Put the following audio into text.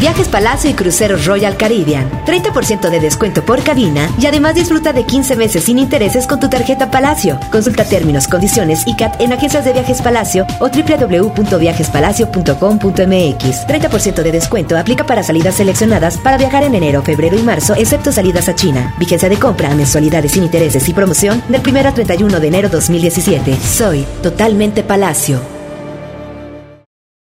Viajes Palacio y Cruceros Royal Caribbean. 30% de descuento por cabina y además disfruta de 15 meses sin intereses con tu tarjeta Palacio. Consulta términos, condiciones y CAT en agencias de viajes Palacio o www.viajespalacio.com.mx. 30% de descuento aplica para salidas seleccionadas para viajar en enero, febrero y marzo, excepto salidas a China. Vigencia de compra mensualidades sin intereses y promoción del 1 a 31 de enero 2017. Soy totalmente Palacio.